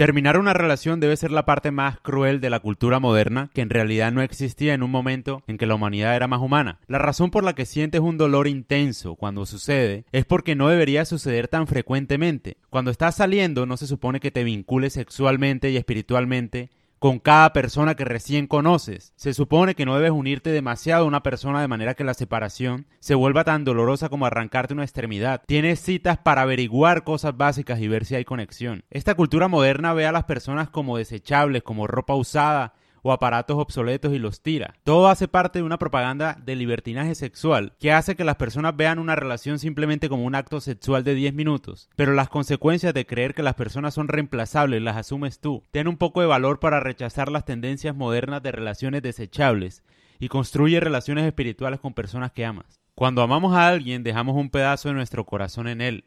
Terminar una relación debe ser la parte más cruel de la cultura moderna, que en realidad no existía en un momento en que la humanidad era más humana. La razón por la que sientes un dolor intenso cuando sucede es porque no debería suceder tan frecuentemente. Cuando estás saliendo no se supone que te vincules sexualmente y espiritualmente con cada persona que recién conoces. Se supone que no debes unirte demasiado a una persona de manera que la separación se vuelva tan dolorosa como arrancarte una extremidad. Tienes citas para averiguar cosas básicas y ver si hay conexión. Esta cultura moderna ve a las personas como desechables, como ropa usada, o aparatos obsoletos y los tira. Todo hace parte de una propaganda de libertinaje sexual que hace que las personas vean una relación simplemente como un acto sexual de 10 minutos. Pero las consecuencias de creer que las personas son reemplazables las asumes tú. Ten un poco de valor para rechazar las tendencias modernas de relaciones desechables y construye relaciones espirituales con personas que amas. Cuando amamos a alguien dejamos un pedazo de nuestro corazón en él.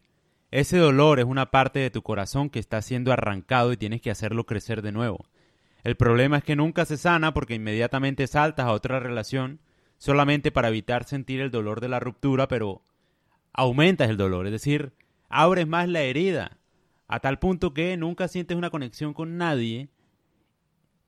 Ese dolor es una parte de tu corazón que está siendo arrancado y tienes que hacerlo crecer de nuevo. El problema es que nunca se sana porque inmediatamente saltas a otra relación solamente para evitar sentir el dolor de la ruptura, pero aumentas el dolor, es decir, abres más la herida, a tal punto que nunca sientes una conexión con nadie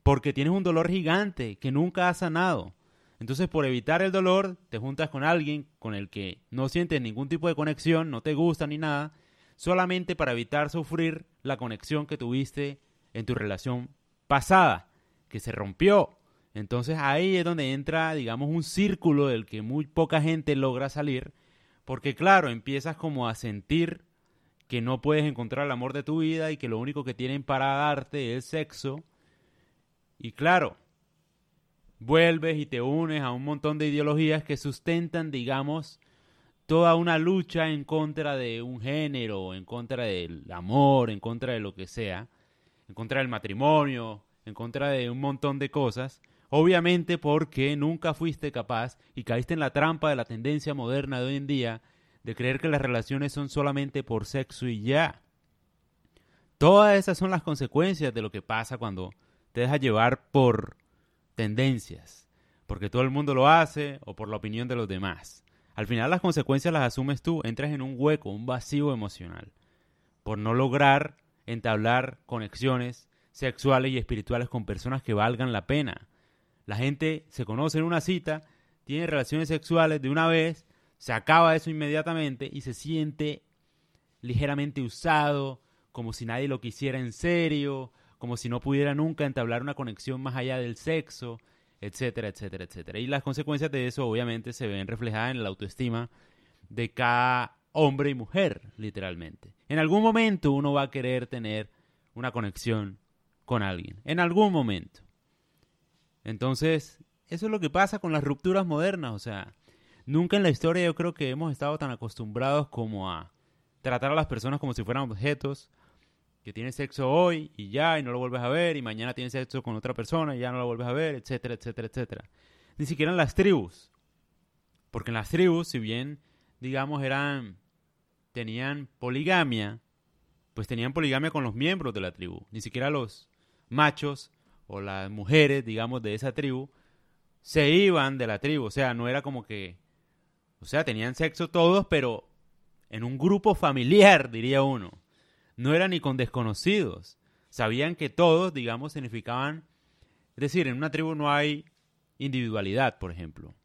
porque tienes un dolor gigante que nunca has sanado. Entonces, por evitar el dolor, te juntas con alguien con el que no sientes ningún tipo de conexión, no te gusta ni nada, solamente para evitar sufrir la conexión que tuviste en tu relación pasada, que se rompió. Entonces ahí es donde entra, digamos, un círculo del que muy poca gente logra salir, porque claro, empiezas como a sentir que no puedes encontrar el amor de tu vida y que lo único que tienen para darte es sexo. Y claro, vuelves y te unes a un montón de ideologías que sustentan, digamos, toda una lucha en contra de un género, en contra del amor, en contra de lo que sea en contra del matrimonio, en contra de un montón de cosas, obviamente porque nunca fuiste capaz y caíste en la trampa de la tendencia moderna de hoy en día de creer que las relaciones son solamente por sexo y ya. Todas esas son las consecuencias de lo que pasa cuando te dejas llevar por tendencias, porque todo el mundo lo hace o por la opinión de los demás. Al final las consecuencias las asumes tú, entras en un hueco, un vacío emocional, por no lograr entablar conexiones sexuales y espirituales con personas que valgan la pena. La gente se conoce en una cita, tiene relaciones sexuales de una vez, se acaba eso inmediatamente y se siente ligeramente usado, como si nadie lo quisiera en serio, como si no pudiera nunca entablar una conexión más allá del sexo, etcétera, etcétera, etcétera. Y las consecuencias de eso obviamente se ven reflejadas en la autoestima de cada hombre y mujer, literalmente. En algún momento uno va a querer tener una conexión con alguien. En algún momento. Entonces, eso es lo que pasa con las rupturas modernas. O sea, nunca en la historia yo creo que hemos estado tan acostumbrados como a tratar a las personas como si fueran objetos que tienen sexo hoy y ya y no lo vuelves a ver y mañana tienes sexo con otra persona y ya no lo vuelves a ver, etcétera, etcétera, etcétera. Ni siquiera en las tribus. Porque en las tribus, si bien, digamos, eran tenían poligamia, pues tenían poligamia con los miembros de la tribu. Ni siquiera los machos o las mujeres, digamos, de esa tribu, se iban de la tribu. O sea, no era como que... O sea, tenían sexo todos, pero en un grupo familiar, diría uno. No era ni con desconocidos. Sabían que todos, digamos, significaban... Es decir, en una tribu no hay individualidad, por ejemplo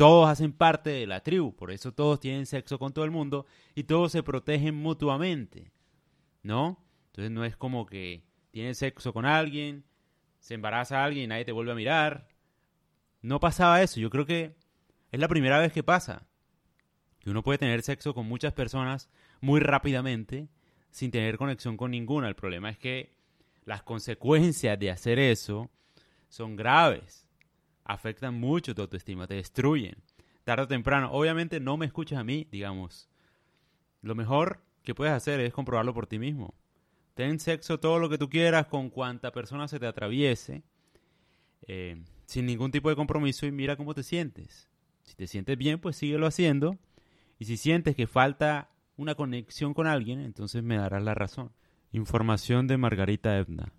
todos hacen parte de la tribu, por eso todos tienen sexo con todo el mundo y todos se protegen mutuamente, ¿no? Entonces no es como que tienes sexo con alguien, se embaraza a alguien y nadie te vuelve a mirar. No pasaba eso, yo creo que es la primera vez que pasa, que uno puede tener sexo con muchas personas muy rápidamente sin tener conexión con ninguna. El problema es que las consecuencias de hacer eso son graves afectan mucho tu autoestima, te destruyen. Tarde o temprano, obviamente no me escuchas a mí, digamos. Lo mejor que puedes hacer es comprobarlo por ti mismo. Ten sexo todo lo que tú quieras con cuanta persona se te atraviese, eh, sin ningún tipo de compromiso y mira cómo te sientes. Si te sientes bien, pues síguelo haciendo. Y si sientes que falta una conexión con alguien, entonces me darás la razón. Información de Margarita Ebna.